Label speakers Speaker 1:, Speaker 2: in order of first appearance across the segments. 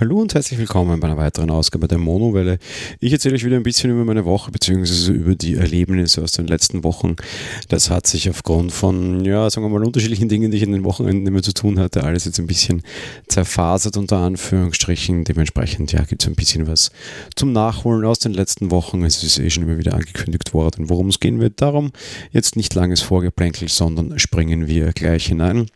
Speaker 1: Hallo und herzlich willkommen bei einer weiteren Ausgabe der Monowelle. Ich erzähle euch wieder ein bisschen über meine Woche bzw. über die Erlebnisse aus den letzten Wochen. Das hat sich aufgrund von, ja, sagen wir mal, unterschiedlichen Dingen, die ich in den Wochenenden immer zu tun hatte, alles jetzt ein bisschen zerfasert unter Anführungsstrichen. Dementsprechend, ja, gibt es ein bisschen was zum Nachholen aus den letzten Wochen. Es ist eh schon immer wieder angekündigt worden, worum es gehen wird. Darum jetzt nicht langes Vorgeplänkel, sondern springen wir gleich hinein.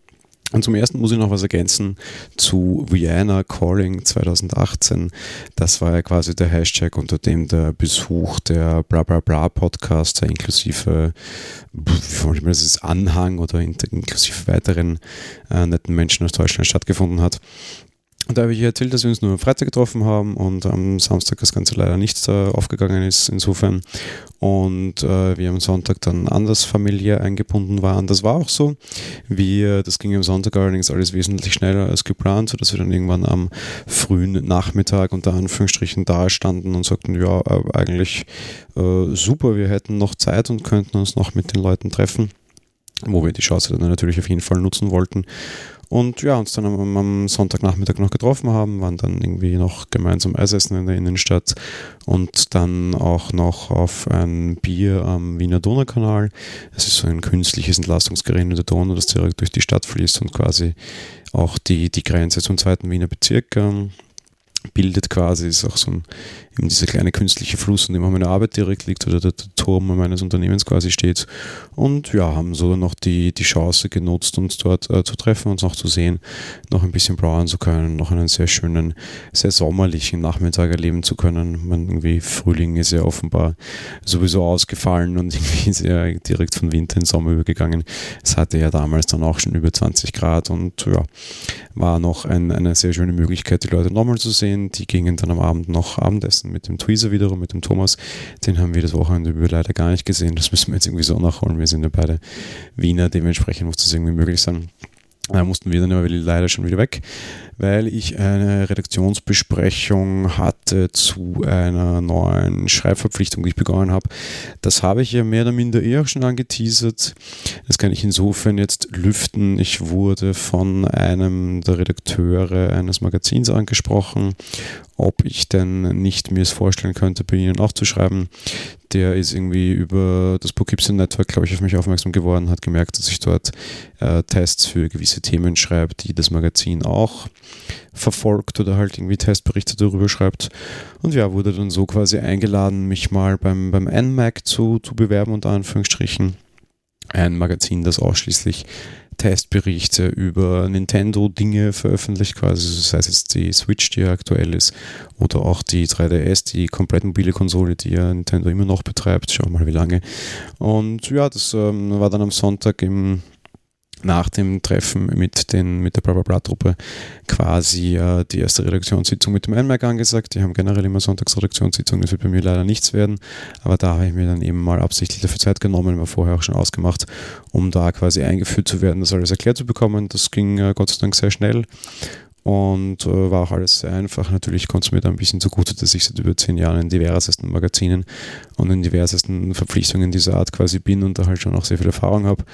Speaker 1: Und zum ersten muss ich noch was ergänzen zu Vienna Calling 2018. Das war ja quasi der Hashtag, unter dem der Besuch der Bla Bla Bla Podcaster inklusive, wie das ist, Anhang oder inklusive weiteren äh, netten Menschen aus Deutschland stattgefunden hat. Und da habe ich erzählt, dass wir uns nur am Freitag getroffen haben und am Samstag das Ganze leider nicht äh, aufgegangen ist, insofern. Und äh, wir am Sonntag dann anders familiär eingebunden waren. Das war auch so. Wir, das ging am Sonntag allerdings alles wesentlich schneller als geplant, sodass wir dann irgendwann am frühen Nachmittag unter Anführungsstrichen da standen und sagten, ja, äh, eigentlich äh, super, wir hätten noch Zeit und könnten uns noch mit den Leuten treffen wo wir die Chance dann natürlich auf jeden Fall nutzen wollten. Und ja, uns dann am, am, Sonntagnachmittag noch getroffen haben, waren dann irgendwie noch gemeinsam Eisessen in der Innenstadt und dann auch noch auf ein Bier am Wiener Donaukanal. Es ist so ein künstliches Entlastungsgerät in der Donau, das direkt durch die Stadt fließt und quasi auch die, die Grenze zum zweiten Wiener Bezirk ähm, bildet quasi, ist auch so ein, eben dieser kleine künstliche Fluss, in dem auch meine Arbeit direkt liegt oder der, der, Turm meines Unternehmens quasi steht. Und ja, haben so noch die, die Chance genutzt, uns dort äh, zu treffen, uns noch zu sehen, noch ein bisschen brauen zu können, noch einen sehr schönen, sehr sommerlichen Nachmittag erleben zu können. Man, irgendwie Frühling ist ja offenbar sowieso ausgefallen und irgendwie ist ja direkt von Winter in Sommer übergegangen. Es hatte ja damals dann auch schon über 20 Grad und ja, war noch ein, eine sehr schöne Möglichkeit, die Leute nochmal zu sehen. Die gingen dann am Abend noch Abendessen mit dem Tweezer wiederum, mit dem Thomas. Den haben wir das Wochenende über leider gar nicht gesehen. Das müssen wir jetzt irgendwie so nachholen. Wir sind ja beide Wiener, dementsprechend muss das irgendwie möglich sein. Da mussten wir dann aber leider schon wieder weg, weil ich eine Redaktionsbesprechung hatte zu einer neuen Schreibverpflichtung, die ich begonnen habe. Das habe ich ja mehr oder minder eher schon angeteasert. Das kann ich insofern jetzt lüften. Ich wurde von einem der Redakteure eines Magazins angesprochen, ob ich denn nicht mir es vorstellen könnte, bei Ihnen auch zu schreiben. Der ist irgendwie über das Poughkeepsie Network, glaube ich, auf mich aufmerksam geworden, hat gemerkt, dass ich dort äh, Tests für gewisse Themen schreibe, die das Magazin auch verfolgt oder halt irgendwie Testberichte darüber schreibt. Und ja, wurde dann so quasi eingeladen, mich mal beim, beim NMAC zu, zu bewerben, unter Anführungsstrichen. Ein Magazin, das ausschließlich Testberichte über Nintendo-Dinge veröffentlicht, quasi, sei es jetzt die Switch, die ja aktuell ist, oder auch die 3DS, die komplett mobile Konsole, die ja Nintendo immer noch betreibt. Schauen wir mal, wie lange. Und ja, das ähm, war dann am Sonntag im nach dem Treffen mit, den, mit der Blablabla-Truppe quasi äh, die erste Redaktionssitzung mit dem NMAC angesagt. Die haben generell immer Sonntagsredaktionssitzungen, das wird bei mir leider nichts werden, aber da habe ich mir dann eben mal absichtlich dafür Zeit genommen, war vorher auch schon ausgemacht, um da quasi eingeführt zu werden, das alles erklärt zu bekommen. Das ging äh, Gott sei Dank sehr schnell und äh, war auch alles sehr einfach. Natürlich kommt es mir da ein bisschen zugute, dass ich seit über zehn Jahren in diversesten Magazinen und in diversesten Verpflichtungen dieser Art quasi bin und da halt schon auch sehr viel Erfahrung habe.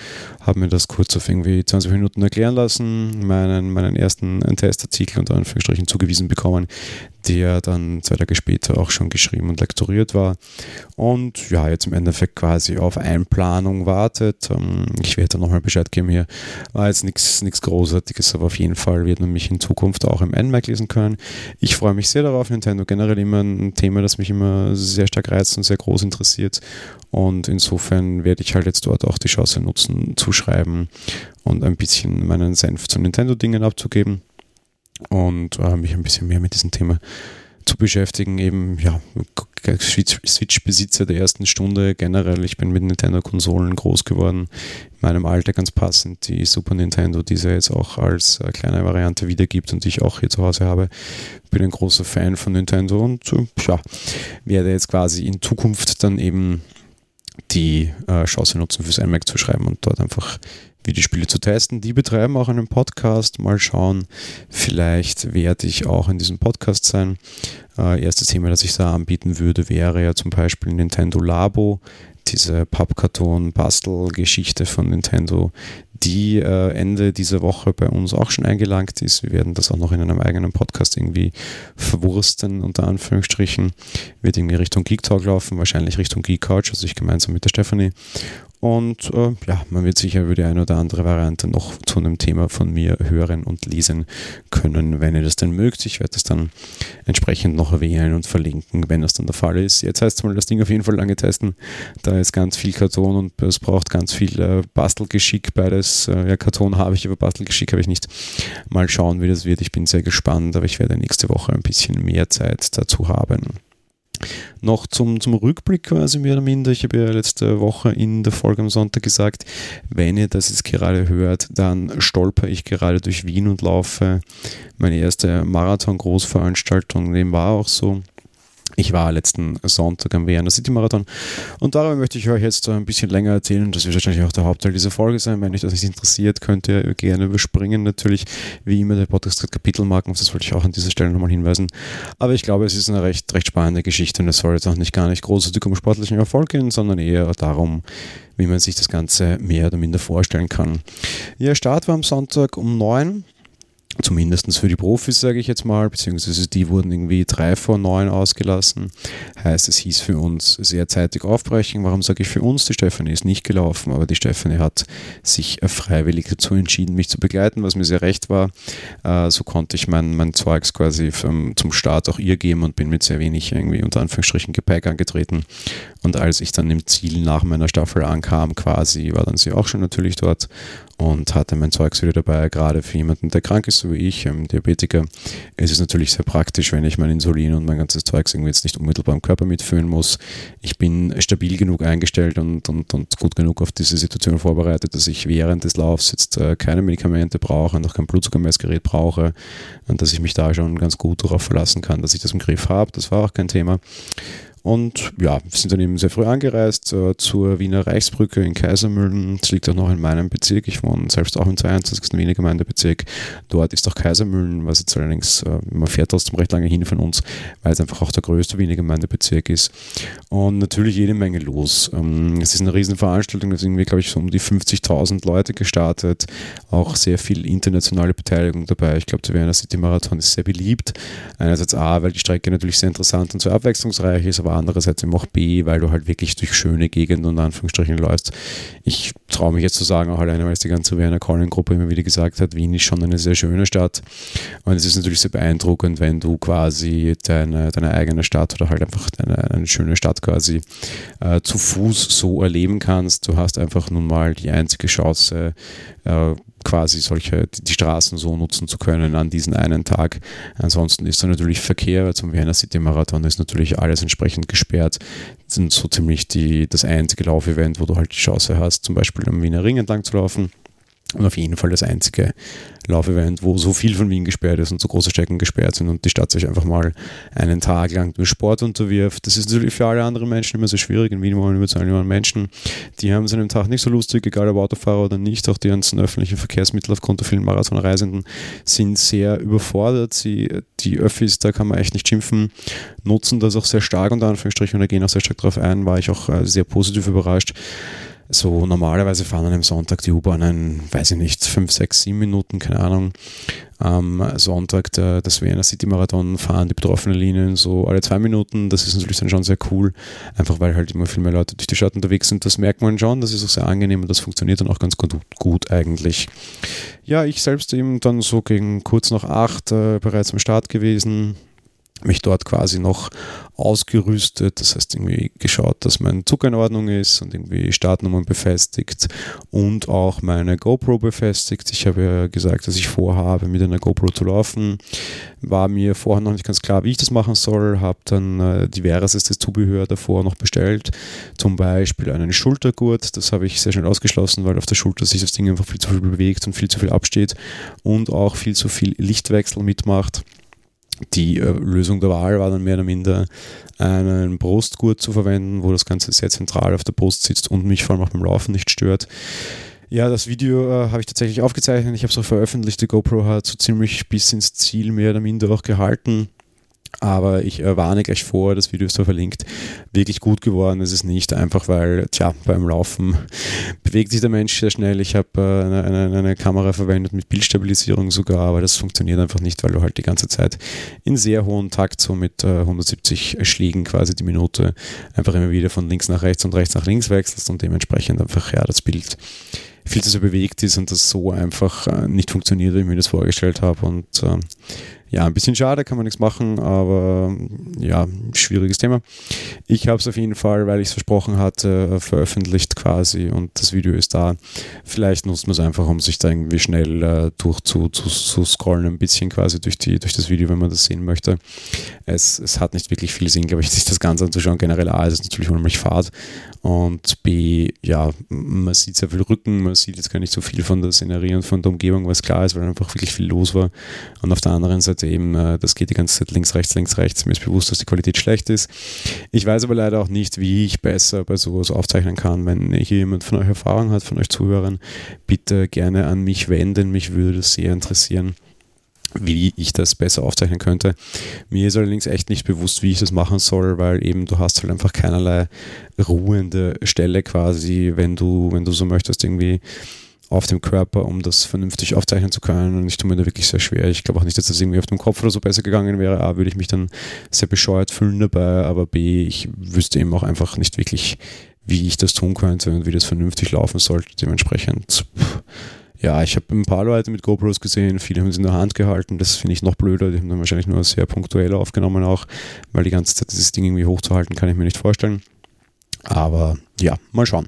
Speaker 1: Habe mir das kurz auf irgendwie 20 Minuten erklären lassen, meinen, meinen ersten Testartikel unter Anführungsstrichen zugewiesen bekommen, der dann zwei Tage später auch schon geschrieben und lektoriert war. Und ja, jetzt im Endeffekt quasi auf Einplanung wartet. Ähm, ich werde dann nochmal Bescheid geben hier. War jetzt nichts Großartiges, aber auf jeden Fall wird man mich in Zukunft auch im NMAC lesen können. Ich freue mich sehr darauf. Nintendo generell immer ein Thema, das mich immer sehr stark reizt und sehr groß interessiert. Und insofern werde ich halt jetzt dort auch die Chance nutzen, zu schreiben und ein bisschen meinen Senf zu Nintendo-Dingen abzugeben und äh, mich ein bisschen mehr mit diesem Thema zu beschäftigen. Eben, ja, Switch-Besitzer der ersten Stunde generell. Ich bin mit Nintendo-Konsolen groß geworden. In meinem Alter ganz passend. Die Super Nintendo, die es jetzt auch als äh, kleine Variante wiedergibt und die ich auch hier zu Hause habe. Bin ein großer Fan von Nintendo und äh, ja, werde jetzt quasi in Zukunft dann eben die äh, Chance nutzen, fürs iMac zu schreiben und dort einfach wie die Spiele zu testen. Die betreiben auch einen Podcast. Mal schauen. Vielleicht werde ich auch in diesem Podcast sein. Äh, erstes Thema, das ich da anbieten würde, wäre ja zum Beispiel Nintendo Labo. diese Pappkarton-Bastel-Geschichte von Nintendo, die äh, Ende dieser Woche bei uns auch schon eingelangt ist. Wir werden das auch noch in einem eigenen Podcast irgendwie verwursten, unter Anführungsstrichen. Wird irgendwie Richtung Geek Talk laufen, wahrscheinlich Richtung Geek Couch, also ich gemeinsam mit der Stephanie. Und äh, ja, man wird sicher über die eine oder andere Variante noch zu einem Thema von mir hören und lesen können, wenn ihr das denn mögt. Ich werde das dann entsprechend noch erwähnen und verlinken, wenn das dann der Fall ist. Jetzt heißt es mal, das Ding auf jeden Fall lange testen. Da ist ganz viel Karton und es braucht ganz viel äh, Bastelgeschick. Beides, äh, ja, Karton habe ich, aber Bastelgeschick habe ich nicht. Mal schauen, wie das wird. Ich bin sehr gespannt, aber ich werde nächste Woche ein bisschen mehr Zeit dazu haben. Noch zum, zum Rückblick quasi mehr oder minder. Ich habe ja letzte Woche in der Folge am Sonntag gesagt, wenn ihr das jetzt gerade hört, dann stolper ich gerade durch Wien und laufe meine erste Marathon-Großveranstaltung. Dem war auch so. Ich war letzten Sonntag am Vienna City Marathon und darüber möchte ich euch jetzt ein bisschen länger erzählen. Das wird wahrscheinlich auch der Hauptteil dieser Folge sein. Wenn euch das nicht interessiert, könnt ihr gerne überspringen. Natürlich, wie immer, der Podcast hat Kapitelmarken, das wollte ich auch an dieser Stelle nochmal hinweisen. Aber ich glaube, es ist eine recht, recht spannende Geschichte und es soll jetzt auch nicht gar nicht großartig um sportlichen Erfolg gehen, sondern eher darum, wie man sich das Ganze mehr oder minder vorstellen kann. Ja, Start war am Sonntag um 9 Zumindest für die Profis, sage ich jetzt mal, beziehungsweise die wurden irgendwie drei vor neun ausgelassen. Heißt, es hieß für uns sehr zeitig aufbrechen. Warum sage ich für uns? Die Stefanie ist nicht gelaufen, aber die Stefanie hat sich freiwillig dazu entschieden, mich zu begleiten, was mir sehr recht war. Äh, so konnte ich mein, mein Zeugs quasi zum Start auch ihr geben und bin mit sehr wenig irgendwie unter Anführungsstrichen Gepäck angetreten. Und als ich dann im Ziel nach meiner Staffel ankam, quasi, war dann sie auch schon natürlich dort und hatte mein Zeugs wieder dabei, gerade für jemanden, der krank ist, so wie ich, ähm, Diabetiker. Es ist natürlich sehr praktisch, wenn ich mein Insulin und mein ganzes Zeugs irgendwie jetzt nicht unmittelbar im Körper mitführen muss. Ich bin stabil genug eingestellt und, und, und gut genug auf diese Situation vorbereitet, dass ich während des Laufs jetzt äh, keine Medikamente brauche und auch kein Blutzuckermessgerät brauche und dass ich mich da schon ganz gut darauf verlassen kann, dass ich das im Griff habe. Das war auch kein Thema. Und ja, wir sind dann eben sehr früh angereist äh, zur Wiener Reichsbrücke in Kaisermühlen. Das liegt auch noch in meinem Bezirk. Ich wohne selbst auch im 22. Wiener Gemeindebezirk. Dort ist auch Kaisermühlen, was jetzt allerdings, äh, man fährt trotzdem recht lange hin von uns, weil es einfach auch der größte Wiener Gemeindebezirk ist. Und natürlich jede Menge los. Ähm, es ist eine Riesenveranstaltung, da sind irgendwie, glaube ich, so um die 50.000 Leute gestartet. Auch sehr viel internationale Beteiligung dabei. Ich glaube, der Wiener City Marathon ist sehr beliebt. Einerseits A, weil die Strecke natürlich sehr interessant und sehr abwechslungsreich ist, aber andererseits eben auch B, weil du halt wirklich durch schöne Gegenden und Anführungsstrichen läufst. Ich traue mich jetzt zu sagen, auch alleine, weil es die ganze Werner Collin-Gruppe immer wieder gesagt hat, Wien ist schon eine sehr schöne Stadt. Und es ist natürlich sehr beeindruckend, wenn du quasi deine, deine eigene Stadt oder halt einfach deine, eine schöne Stadt quasi äh, zu Fuß so erleben kannst. Du hast einfach nun mal die einzige Chance, äh, quasi solche, die Straßen so nutzen zu können an diesen einen Tag. Ansonsten ist da natürlich Verkehr, zum Vienna City Marathon ist natürlich alles entsprechend gesperrt. Das sind so ziemlich die, das einzige Laufevent, wo du halt die Chance hast, zum Beispiel am Wiener Ring entlang zu laufen. Und auf jeden Fall das einzige Laufevent, wo so viel von Wien gesperrt ist und so große Strecken gesperrt sind und die Stadt sich einfach mal einen Tag lang durch Sport unterwirft. Das ist natürlich für alle anderen Menschen immer so schwierig. In Wien wollen über zwei Millionen Menschen, die haben es an einem Tag nicht so lustig, egal ob Autofahrer oder nicht. Auch die ganzen öffentlichen Verkehrsmittel aufgrund der vielen Marathonreisenden sind sehr überfordert. Sie, die Öffis, da kann man echt nicht schimpfen, nutzen das auch sehr stark unter Anführungsstrichen und da gehen auch sehr stark darauf ein, war ich auch äh, sehr positiv überrascht so normalerweise fahren an einem Sonntag die U-Bahnen, weiß ich nicht, 5, 6, 7 Minuten, keine Ahnung. Am Sonntag der, das Vienna City Marathon fahren die betroffenen Linien so alle zwei Minuten. Das ist natürlich dann schon sehr cool, einfach weil halt immer viel mehr Leute durch die Stadt unterwegs sind. Das merkt man schon, das ist auch sehr angenehm und das funktioniert dann auch ganz gut, gut eigentlich. Ja, ich selbst eben dann so gegen kurz nach acht äh, bereits am Start gewesen mich dort quasi noch ausgerüstet, das heißt irgendwie geschaut, dass mein Zug in Ordnung ist und irgendwie Startnummern befestigt und auch meine GoPro befestigt. Ich habe ja gesagt, dass ich vorhabe, mit einer GoPro zu laufen. War mir vorher noch nicht ganz klar, wie ich das machen soll, habe dann äh, diversestes Zubehör davor noch bestellt, zum Beispiel einen Schultergurt, das habe ich sehr schnell ausgeschlossen, weil auf der Schulter sich das Ding einfach viel zu viel bewegt und viel zu viel absteht und auch viel zu viel Lichtwechsel mitmacht die äh, Lösung der Wahl war dann mehr oder minder einen Brustgurt zu verwenden, wo das Ganze sehr zentral auf der Brust sitzt und mich vor allem auch beim Laufen nicht stört. Ja, das Video äh, habe ich tatsächlich aufgezeichnet. Ich habe es auch veröffentlicht. Die GoPro hat so ziemlich bis ins Ziel mehr oder minder auch gehalten. Aber ich äh, warne gleich vor, das Video ist da verlinkt. Wirklich gut geworden ist es nicht, einfach weil, tja, beim Laufen bewegt sich der Mensch sehr schnell. Ich habe äh, eine, eine, eine, Kamera verwendet mit Bildstabilisierung sogar, aber das funktioniert einfach nicht, weil du halt die ganze Zeit in sehr hohem Takt, so mit äh, 170 Schlägen quasi die Minute, einfach immer wieder von links nach rechts und rechts nach links wechselst und dementsprechend einfach, ja, das Bild viel zu sehr bewegt ist und das so einfach äh, nicht funktioniert, wie ich mir das vorgestellt habe. Und äh, ja, ein bisschen schade, kann man nichts machen, aber ja, schwieriges Thema. Ich habe es auf jeden Fall, weil ich es versprochen hatte, veröffentlicht quasi und das Video ist da. Vielleicht nutzt man es einfach, um sich da irgendwie schnell äh, durch zu, zu, zu, scrollen, ein bisschen quasi durch, die, durch das Video, wenn man das sehen möchte. Es, es hat nicht wirklich viel Sinn, glaube ich, sich das Ganze anzuschauen. Generell A, es ist natürlich unheimlich Fahrt und B, ja, man sieht sehr viel Rücken, man sieht jetzt gar nicht so viel von der Szenerie und von der Umgebung, was klar ist, weil einfach wirklich viel los war. Und auf der anderen Seite eben, äh, das geht die ganze Zeit links, rechts, links, rechts. Mir ist bewusst, dass die Qualität schlecht ist. Ich weiß aber leider auch nicht, wie ich besser bei sowas aufzeichnen kann. Wenn hier jemand von euch Erfahrung hat, von euch Zuhörern, bitte gerne an mich wenden. Mich würde das sehr interessieren wie ich das besser aufzeichnen könnte. Mir ist allerdings echt nicht bewusst, wie ich das machen soll, weil eben du hast halt einfach keinerlei ruhende Stelle quasi, wenn du, wenn du so möchtest, irgendwie auf dem Körper, um das vernünftig aufzeichnen zu können. Und ich tue mir da wirklich sehr schwer. Ich glaube auch nicht, dass das irgendwie auf dem Kopf oder so besser gegangen wäre. A, würde ich mich dann sehr bescheuert fühlen dabei, aber B, ich wüsste eben auch einfach nicht wirklich, wie ich das tun könnte und wie das vernünftig laufen sollte. Dementsprechend, ja, ich habe ein paar Leute mit GoPros gesehen, viele haben sie in der Hand gehalten, das finde ich noch blöder, die haben dann wahrscheinlich nur sehr punktuell aufgenommen auch, weil die ganze Zeit dieses Ding irgendwie hochzuhalten, kann ich mir nicht vorstellen. Aber ja, mal schauen.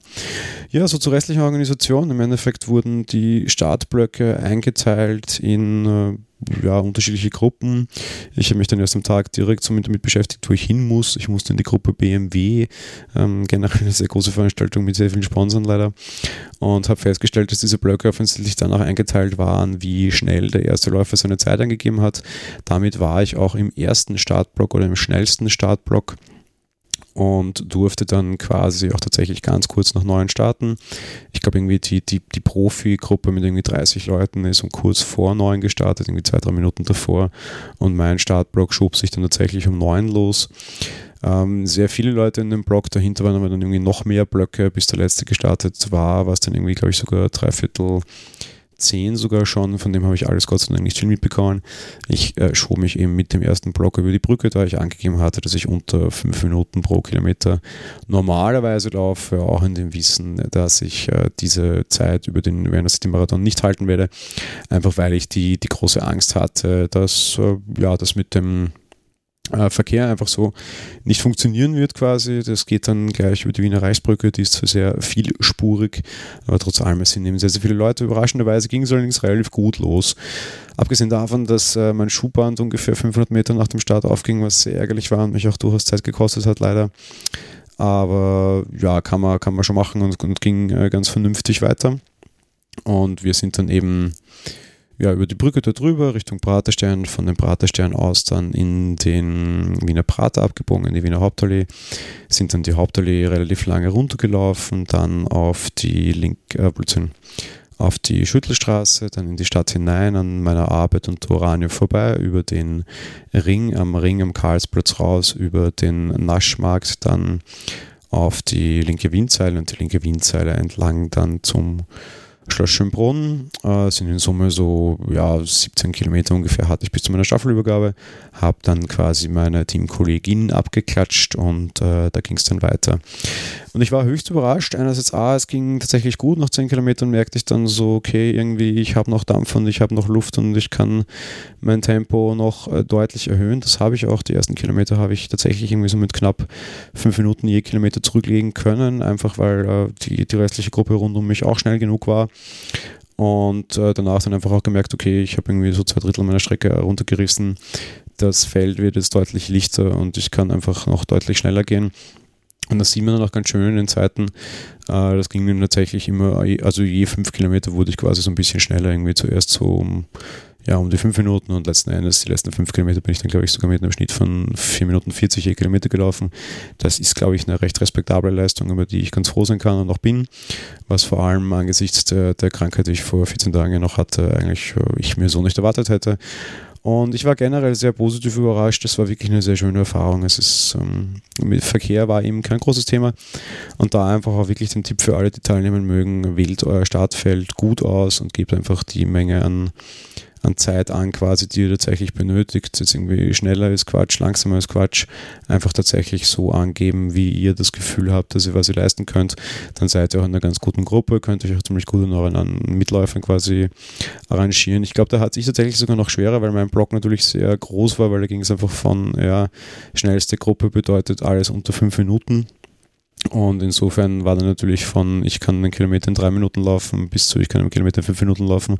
Speaker 1: Ja, so zur restlichen Organisation. Im Endeffekt wurden die Startblöcke eingeteilt in äh, ja, unterschiedliche Gruppen. Ich habe mich dann erst am Tag direkt so damit beschäftigt, wo ich hin muss. Ich musste in die Gruppe BMW, ähm, generell eine sehr große Veranstaltung mit sehr vielen Sponsoren leider, und habe festgestellt, dass diese Blöcke offensichtlich danach eingeteilt waren, wie schnell der erste Läufer seine Zeit angegeben hat. Damit war ich auch im ersten Startblock oder im schnellsten Startblock und durfte dann quasi auch tatsächlich ganz kurz nach neun starten. Ich glaube, irgendwie die, die, die Profi-Gruppe mit irgendwie 30 Leuten ist um kurz vor neun gestartet, irgendwie zwei, drei Minuten davor. Und mein Startblock schob sich dann tatsächlich um neun los. Ähm, sehr viele Leute in dem Block, dahinter waren aber dann irgendwie noch mehr Blöcke, bis der letzte gestartet war, was dann irgendwie, glaube ich, sogar drei Viertel 10 sogar schon, von dem habe ich alles Gott sei Dank nicht viel mitbekommen. Ich äh, schob mich eben mit dem ersten Block über die Brücke, da ich angegeben hatte, dass ich unter 5 Minuten pro Kilometer normalerweise laufe, auch in dem Wissen, dass ich äh, diese Zeit über den Werner City Marathon nicht halten werde, einfach weil ich die, die große Angst hatte, dass äh, ja, das mit dem äh, Verkehr einfach so nicht funktionieren wird quasi. Das geht dann gleich über die Wiener Reichsbrücke, die ist zwar sehr vielspurig, aber trotz allem es sind eben sehr, sehr viele Leute. Überraschenderweise ging es allerdings relativ gut los. Abgesehen davon, dass äh, mein Schuhband ungefähr 500 Meter nach dem Start aufging, was sehr ärgerlich war und mich auch durchaus Zeit gekostet hat, leider. Aber ja, kann man, kann man schon machen und, und ging äh, ganz vernünftig weiter. Und wir sind dann eben ja, über die Brücke da drüber Richtung Praterstern, von dem Praterstern aus dann in den Wiener Prater abgebogen, in die Wiener Hauptallee, sind dann die Hauptallee relativ lange runtergelaufen, dann auf die Link, äh, auf die Schüttelstraße, dann in die Stadt hinein, an meiner Arbeit und Oranien vorbei, über den Ring, am Ring am Karlsplatz raus, über den Naschmarkt, dann auf die linke Windseile und die linke Windseile entlang dann zum Schloss Schönbrunn äh, sind in Summe so ja, 17 Kilometer ungefähr hatte ich bis zu meiner Staffelübergabe. Habe dann quasi meine Teamkollegin abgeklatscht und äh, da ging es dann weiter. Und ich war höchst überrascht. Einerseits, A, es ging tatsächlich gut. Nach 10 Kilometern merkte ich dann so, okay, irgendwie, ich habe noch Dampf und ich habe noch Luft und ich kann mein Tempo noch äh, deutlich erhöhen. Das habe ich auch. Die ersten Kilometer habe ich tatsächlich irgendwie so mit knapp 5 Minuten je Kilometer zurücklegen können, einfach weil äh, die, die restliche Gruppe rund um mich auch schnell genug war. Und äh, danach dann einfach auch gemerkt, okay, ich habe irgendwie so zwei Drittel meiner Strecke runtergerissen. Das Feld wird jetzt deutlich lichter und ich kann einfach noch deutlich schneller gehen. Und das sieht man dann auch ganz schön in den Zeiten. Äh, das ging dann tatsächlich immer, also je fünf Kilometer wurde ich quasi so ein bisschen schneller, irgendwie zuerst so um, ja, um die fünf Minuten und letzten Endes, die letzten fünf Kilometer bin ich dann, glaube ich, sogar mit einem Schnitt von vier Minuten 40 je Kilometer gelaufen. Das ist, glaube ich, eine recht respektable Leistung, über die ich ganz froh sein kann und auch bin. Was vor allem angesichts der, der Krankheit, die ich vor 14 Tagen noch hatte, eigentlich äh, ich mir so nicht erwartet hätte. Und ich war generell sehr positiv überrascht. Das war wirklich eine sehr schöne Erfahrung. Es ist, ähm, Verkehr war eben kein großes Thema. Und da einfach auch wirklich den Tipp für alle, die teilnehmen mögen, wählt euer Startfeld gut aus und gebt einfach die Menge an an Zeit an, quasi, die ihr tatsächlich benötigt. Jetzt irgendwie schneller ist Quatsch, langsamer ist Quatsch. Einfach tatsächlich so angeben, wie ihr das Gefühl habt, dass ihr was ihr leisten könnt. Dann seid ihr auch in einer ganz guten Gruppe, könnt euch auch ziemlich gut in euren Mitläufern quasi arrangieren. Ich glaube, da hat sich tatsächlich sogar noch schwerer, weil mein Blog natürlich sehr groß war, weil da ging es einfach von, ja, schnellste Gruppe bedeutet alles unter fünf Minuten und insofern war dann natürlich von, ich kann einen Kilometer in drei Minuten laufen, bis zu, ich kann einen Kilometer in fünf Minuten laufen,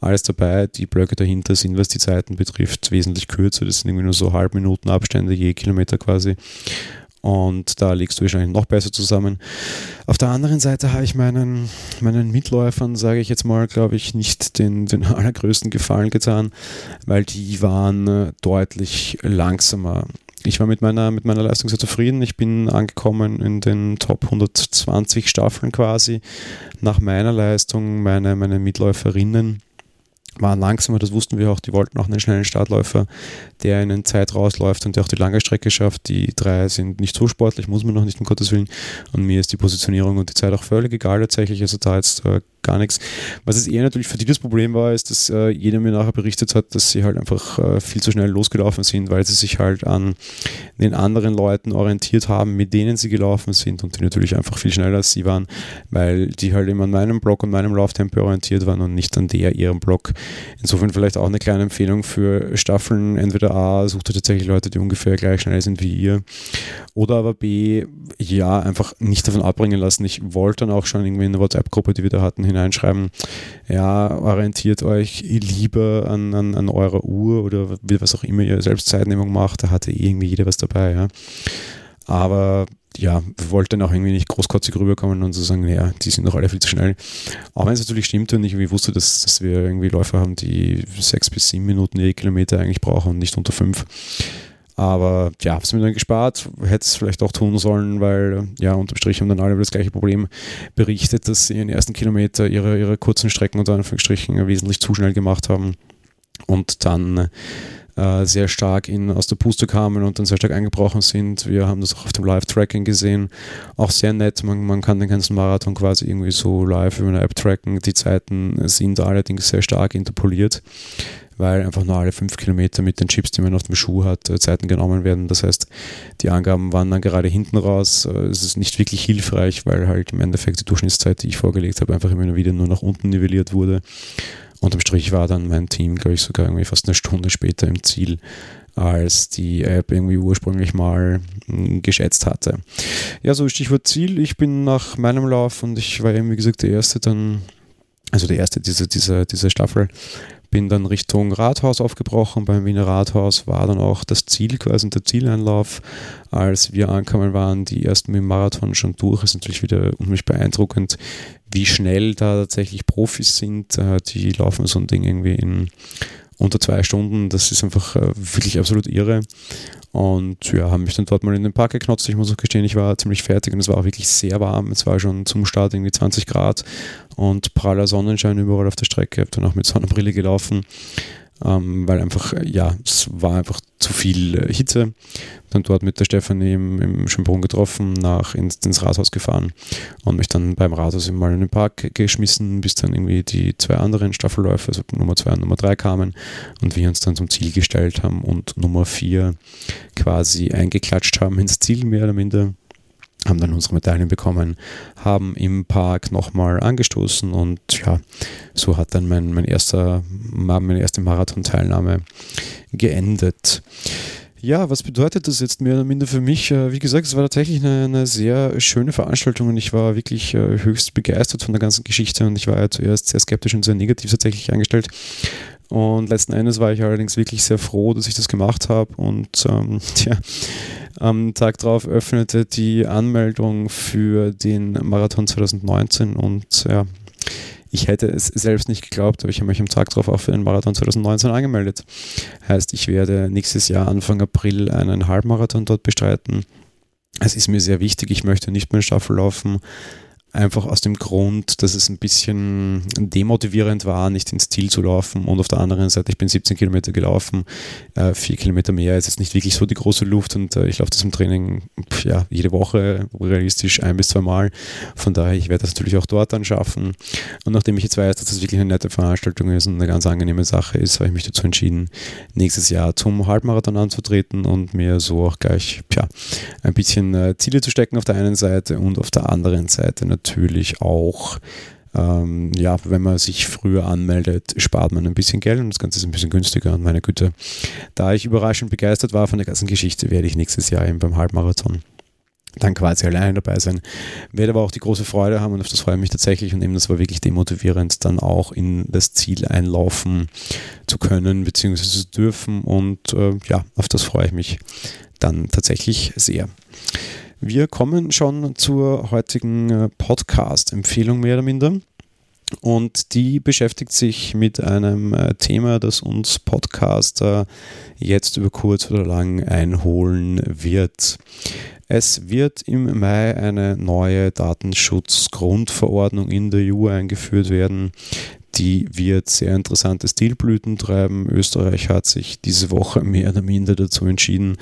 Speaker 1: alles dabei. Die Blöcke dahinter sind, was die Zeiten betrifft, wesentlich kürzer. Das sind irgendwie nur so halb Minuten Abstände je Kilometer quasi. Und da legst du wahrscheinlich noch besser zusammen. Auf der anderen Seite habe ich meinen, meinen Mitläufern, sage ich jetzt mal, glaube ich, nicht den, den allergrößten Gefallen getan, weil die waren äh, deutlich langsamer ich war mit meiner, mit meiner Leistung sehr zufrieden. Ich bin angekommen in den Top 120 Staffeln quasi. Nach meiner Leistung, meine, meine Mitläuferinnen waren langsamer, das wussten wir auch, die wollten auch einen schnellen Startläufer, der in Zeit rausläuft und der auch die lange Strecke schafft. Die drei sind nicht so sportlich, muss man noch nicht, um Gottes Willen. Und mir ist die Positionierung und die Zeit auch völlig egal tatsächlich. Also da jetzt äh, gar nichts. Was es eher natürlich für die das Problem war, ist, dass äh, jeder mir nachher berichtet hat, dass sie halt einfach äh, viel zu schnell losgelaufen sind, weil sie sich halt an den anderen Leuten orientiert haben, mit denen sie gelaufen sind und die natürlich einfach viel schneller als sie waren, weil die halt immer an meinem Block und meinem Lauftempo orientiert waren und nicht an der ihrem Block. Insofern vielleicht auch eine kleine Empfehlung für Staffeln. Entweder A, sucht ihr tatsächlich Leute, die ungefähr gleich schnell sind wie ihr, oder aber B, ja, einfach nicht davon abbringen lassen. Ich wollte dann auch schon irgendwie in der WhatsApp-Gruppe, die wir da hatten, hineinschreiben, ja, orientiert euch lieber an, an, an eurer Uhr oder was auch immer ihr selbst Zeitnehmung macht, da hatte irgendwie jeder was dabei, ja. Aber ja, wollte dann auch irgendwie nicht großkotzig rüberkommen und so sagen, ja, die sind doch alle viel zu schnell. Auch wenn es natürlich stimmt und ich irgendwie wusste, dass, dass wir irgendwie Läufer haben, die sechs bis sieben Minuten je Kilometer eigentlich brauchen und nicht unter fünf. Aber ja, habe es mir dann gespart, hätte es vielleicht auch tun sollen, weil ja, unterm Strich haben dann alle über das gleiche Problem berichtet, dass sie in den ersten Kilometer ihre, ihre kurzen Strecken unter Anführungsstrichen wesentlich zu schnell gemacht haben und dann äh, sehr stark in, aus der Puste kamen und dann sehr stark eingebrochen sind. Wir haben das auch auf dem Live-Tracking gesehen. Auch sehr nett, man, man kann den ganzen Marathon quasi irgendwie so live über eine App tracken. Die Zeiten sind allerdings sehr stark interpoliert weil einfach nur alle fünf Kilometer mit den Chips, die man auf dem Schuh hat, äh, Zeiten genommen werden. Das heißt, die Angaben waren dann gerade hinten raus. Äh, es ist nicht wirklich hilfreich, weil halt im Endeffekt die Durchschnittszeit, die ich vorgelegt habe, einfach immer wieder nur nach unten nivelliert wurde. Unterm Strich war dann mein Team, glaube ich, sogar irgendwie fast eine Stunde später im Ziel, als die App irgendwie ursprünglich mal hm, geschätzt hatte. Ja, so Stichwort Ziel. Ich bin nach meinem Lauf und ich war eben, wie gesagt, der Erste dann, also der Erste dieser, dieser, dieser Staffel, bin dann Richtung Rathaus aufgebrochen. Beim Wiener Rathaus war dann auch das Ziel, quasi der Zieleinlauf. Als wir ankamen, waren die ersten mit dem Marathon schon durch. Ist natürlich wieder unheimlich beeindruckend, wie schnell da tatsächlich Profis sind. Äh, die laufen so ein Ding irgendwie in unter zwei Stunden. Das ist einfach äh, wirklich absolut irre. Und ja, haben mich dann dort mal in den Park geknotzt. Ich muss auch gestehen, ich war ziemlich fertig und es war auch wirklich sehr warm. Es war schon zum Start irgendwie 20 Grad und praller Sonnenschein überall auf der Strecke. Ich habe dann auch mit Sonnenbrille gelaufen ähm, weil einfach, ja, es war einfach zu viel äh, Hitze. Dann dort mit der Stefanie im, im Schönbrunn getroffen, nach ins, ins Rathaus gefahren und mich dann beim Rathaus mal in den Park geschmissen, bis dann irgendwie die zwei anderen Staffelläufe, also Nummer zwei und Nummer drei kamen und wir uns dann zum Ziel gestellt haben und Nummer vier quasi eingeklatscht haben ins Ziel, mehr oder minder haben dann unsere Medaillen bekommen, haben im Park nochmal angestoßen und ja, so hat dann mein, mein erster, meine erste Marathon-Teilnahme geendet. Ja, was bedeutet das jetzt mehr oder minder für mich? Äh, wie gesagt, es war tatsächlich eine, eine sehr schöne Veranstaltung und ich war wirklich äh, höchst begeistert von der ganzen Geschichte und ich war ja zuerst sehr skeptisch und sehr negativ tatsächlich eingestellt. Und letzten Endes war ich allerdings wirklich sehr froh, dass ich das gemacht habe und ähm, tja, am Tag darauf öffnete die Anmeldung für den Marathon 2019 und ja, ich hätte es selbst nicht geglaubt, aber ich habe mich am Tag darauf auch für den Marathon 2019 angemeldet. Heißt, ich werde nächstes Jahr Anfang April einen Halbmarathon dort bestreiten. Es ist mir sehr wichtig, ich möchte nicht mehr Staffel laufen Einfach aus dem Grund, dass es ein bisschen demotivierend war, nicht ins Ziel zu laufen. Und auf der anderen Seite, ich bin 17 Kilometer gelaufen, äh, vier Kilometer mehr ist jetzt nicht wirklich so die große Luft und äh, ich laufe das im Training ja, jede Woche realistisch ein bis zwei Mal. Von daher, ich werde das natürlich auch dort dann schaffen. Und nachdem ich jetzt weiß, dass das wirklich eine nette Veranstaltung ist und eine ganz angenehme Sache ist, habe ich mich dazu entschieden, nächstes Jahr zum Halbmarathon anzutreten und mir so auch gleich ja, ein bisschen äh, Ziele zu stecken auf der einen Seite und auf der anderen Seite natürlich auch, ähm, ja, wenn man sich früher anmeldet, spart man ein bisschen Geld und das Ganze ist ein bisschen günstiger. Und meine Güte, da ich überraschend begeistert war von der ganzen Geschichte, werde ich nächstes Jahr eben beim Halbmarathon dann quasi alleine dabei sein. Werde aber auch die große Freude haben und auf das freue ich mich tatsächlich und eben das war wirklich demotivierend, dann auch in das Ziel einlaufen zu können bzw. zu dürfen und äh, ja, auf das freue ich mich dann tatsächlich sehr. Wir kommen schon zur heutigen äh, Podcast-Empfehlung mehr oder minder. Und die beschäftigt sich mit einem äh, Thema, das uns Podcaster jetzt über kurz oder lang einholen wird. Es wird im Mai eine neue Datenschutzgrundverordnung in der EU eingeführt werden. Die wird sehr interessante Stilblüten treiben. Österreich hat sich diese Woche mehr oder minder dazu entschieden,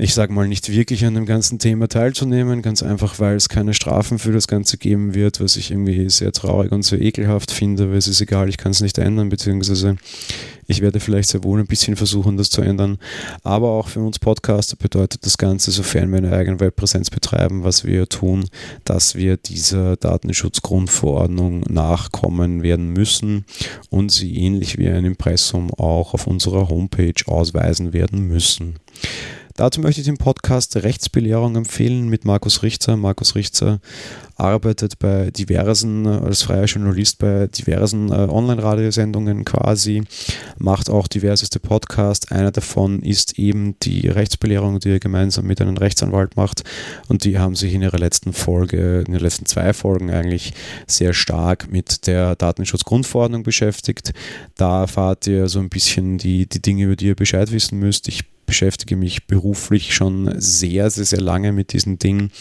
Speaker 1: ich sage mal, nicht wirklich an dem ganzen Thema teilzunehmen, ganz einfach, weil es keine Strafen für das Ganze geben wird, was ich irgendwie sehr traurig und sehr ekelhaft finde, weil es ist egal, ich kann es nicht ändern, beziehungsweise ich werde vielleicht sehr wohl ein bisschen versuchen, das zu ändern. Aber auch für uns Podcaster bedeutet das Ganze, sofern wir eine eigene Webpräsenz betreiben, was wir tun, dass wir dieser Datenschutzgrundverordnung nachkommen werden müssen und sie ähnlich wie ein Impressum auch auf unserer Homepage ausweisen werden müssen. Dazu möchte ich den Podcast Rechtsbelehrung empfehlen mit Markus Richter. Markus Richter arbeitet bei diversen, als freier Journalist bei diversen äh, Online-Radiosendungen quasi, macht auch diverseste Podcasts. Einer davon ist eben die Rechtsbelehrung, die er gemeinsam mit einem Rechtsanwalt macht. Und die haben sich in ihrer letzten Folge, in den letzten zwei Folgen eigentlich sehr stark mit der Datenschutzgrundverordnung beschäftigt. Da erfahrt ihr so ein bisschen die, die Dinge, über die ihr Bescheid wissen müsst. Ich beschäftige mich beruflich schon sehr, sehr, sehr lange mit diesen Dingen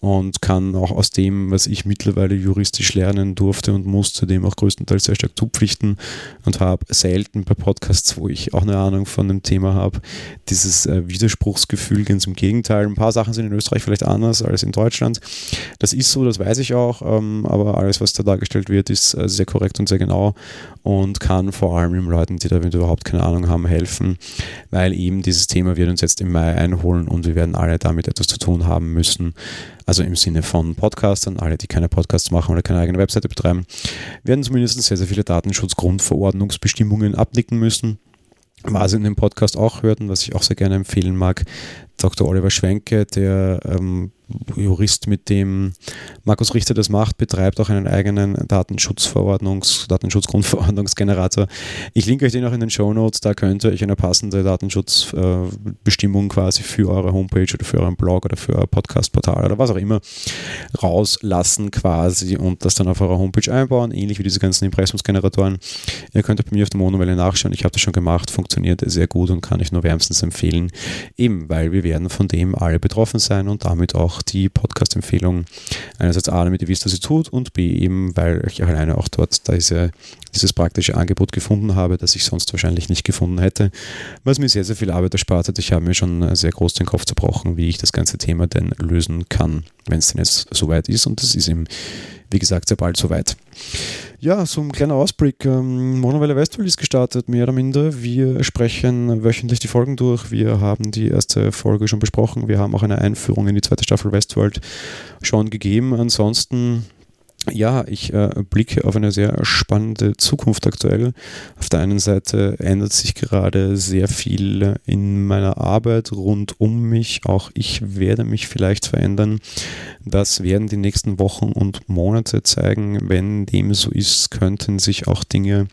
Speaker 1: und kann auch aus dem, was ich mittlerweile juristisch lernen durfte und musste, dem auch größtenteils sehr stark zupflichten und habe selten bei Podcasts, wo ich auch eine Ahnung von dem Thema habe, dieses äh, Widerspruchsgefühl ganz im Gegenteil. Ein paar Sachen sind in Österreich vielleicht anders als in Deutschland. Das ist so, das weiß ich auch, ähm, aber alles, was da dargestellt wird, ist äh, sehr korrekt und sehr genau und kann vor allem den Leuten, die da überhaupt keine Ahnung haben, helfen, weil eben dieses Thema wird uns jetzt im Mai einholen und wir werden alle damit etwas zu tun haben müssen. Also im Sinne von Podcastern, alle, die keine Podcasts machen oder keine eigene Webseite betreiben, werden zumindest sehr, sehr viele Datenschutzgrundverordnungsbestimmungen abnicken müssen. Was in dem Podcast auch hörten, was ich auch sehr gerne empfehlen mag, Dr. Oliver Schwenke, der ähm, Jurist, mit dem Markus Richter das macht, betreibt auch einen eigenen Datenschutzverordnungs, Datenschutzgrundverordnungsgenerator. Ich linke euch den auch in den Show Notes, da könnt ihr euch eine passende Datenschutzbestimmung quasi für eure Homepage oder für euren Blog oder für euer Podcastportal oder was auch immer rauslassen quasi und das dann auf eurer Homepage einbauen, ähnlich wie diese ganzen Impressumsgeneratoren. Ihr könnt bei mir auf der Monowelle nachschauen, ich habe das schon gemacht, funktioniert sehr gut und kann ich nur wärmstens empfehlen, eben weil wir werden von dem alle betroffen sein und damit auch auch die Podcast-Empfehlung. Einerseits A, damit ihr wisst, was ihr tut und B, eben, weil ich alleine auch dort diese, dieses praktische Angebot gefunden habe, das ich sonst wahrscheinlich nicht gefunden hätte, was mir sehr, sehr viel Arbeit erspart hat. Ich habe mir schon sehr groß den Kopf zerbrochen, wie ich das ganze Thema denn lösen kann, wenn es denn jetzt soweit ist und das ist eben, wie gesagt, sehr bald soweit. Ja, so ein kleiner Ausblick. Ähm, Monowelle Westworld ist gestartet, mehr oder minder. Wir sprechen wöchentlich die Folgen durch. Wir haben die erste Folge schon besprochen. Wir haben auch eine Einführung in die zweite Staffel Westworld schon gegeben. Ansonsten ja, ich äh, blicke auf eine sehr spannende Zukunft aktuell. Auf der einen Seite ändert sich gerade sehr viel in meiner Arbeit rund um mich. Auch ich werde mich vielleicht verändern. Das werden die nächsten Wochen und Monate zeigen. Wenn dem so ist, könnten sich auch Dinge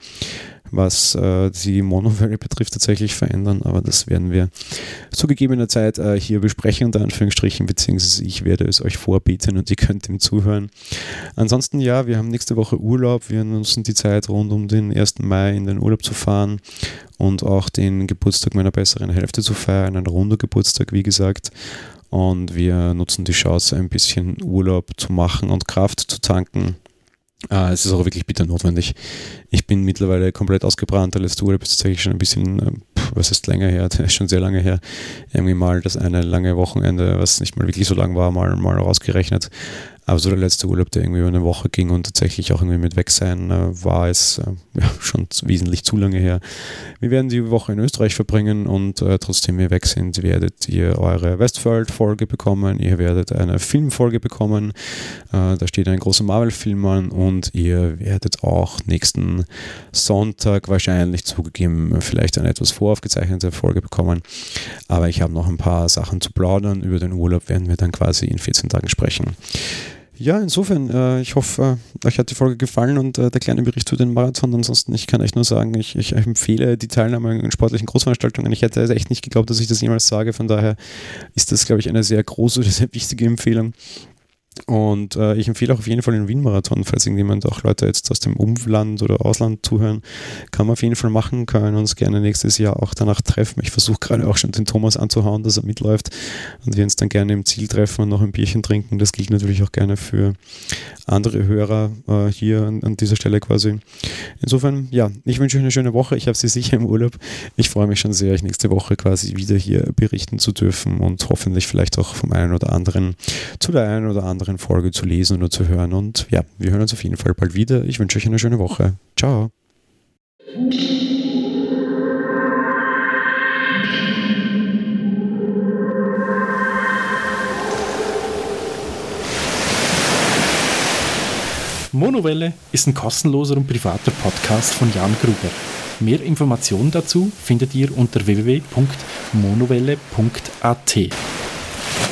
Speaker 1: was äh, die Monovary betrifft, tatsächlich verändern, aber das werden wir zu gegebener Zeit äh, hier besprechen, unter Anführungsstrichen, beziehungsweise ich werde es euch vorbieten und ihr könnt ihm zuhören. Ansonsten ja, wir haben nächste Woche Urlaub, wir nutzen die Zeit rund um den 1. Mai in den Urlaub zu fahren und auch den Geburtstag meiner besseren Hälfte zu feiern, ein runder Geburtstag, wie gesagt. und wir nutzen die Chance, ein bisschen Urlaub zu machen und Kraft zu tanken. Äh, es ist auch wirklich bitter notwendig. Ich bin mittlerweile komplett ausgebrannt. Der letzte Urlaub ist tatsächlich schon ein bisschen, äh, was ist länger her? Ist schon sehr lange her. Irgendwie mal das eine lange Wochenende, was nicht mal wirklich so lang war, mal, mal rausgerechnet. Aber so der letzte Urlaub, der irgendwie über eine Woche ging und tatsächlich auch irgendwie mit weg sein äh, war, ist äh, ja, schon wesentlich zu lange her. Wir werden die Woche in Österreich verbringen und äh, trotzdem wir weg sind, werdet ihr eure Westworld-Folge bekommen, ihr werdet eine Filmfolge bekommen, äh, da steht ein großer Marvel-Film an und ihr werdet auch nächsten Sonntag wahrscheinlich zugegeben vielleicht eine etwas voraufgezeichnete Folge bekommen. Aber ich habe noch ein paar Sachen zu plaudern. Über den Urlaub werden wir dann quasi in 14 Tagen sprechen. Ja, insofern, äh, ich hoffe, äh, euch hat die Folge gefallen und äh, der kleine Bericht zu den Marathon. Ansonsten, ich kann euch nur sagen, ich, ich empfehle die Teilnahme in sportlichen Großveranstaltungen. Ich hätte also echt nicht geglaubt, dass ich das jemals sage. Von daher ist das, glaube ich, eine sehr große, sehr wichtige Empfehlung. Und äh, ich empfehle auch auf jeden Fall den Wien-Marathon, falls irgendjemand auch Leute jetzt aus dem Umland oder Ausland zuhören, kann man auf jeden Fall machen, können uns gerne nächstes Jahr auch danach treffen. Ich versuche gerade auch schon den Thomas anzuhauen, dass er mitläuft und wir uns dann gerne im Ziel treffen und noch ein Bierchen trinken. Das gilt natürlich auch gerne für andere Hörer äh, hier an, an, dieser Stelle quasi. Insofern, ja, ich wünsche euch eine schöne Woche. Ich habe Sie sicher im Urlaub. Ich freue mich schon sehr, euch nächste Woche quasi wieder hier berichten zu dürfen und hoffentlich vielleicht auch vom einen oder anderen zu der einen oder anderen anderen Folge zu lesen oder zu hören. Und ja, wir hören uns auf jeden Fall bald wieder. Ich wünsche euch eine schöne Woche. Ciao.
Speaker 2: Monowelle ist ein kostenloser und privater Podcast von Jan Gruber. Mehr Informationen dazu findet ihr unter www.monowelle.at.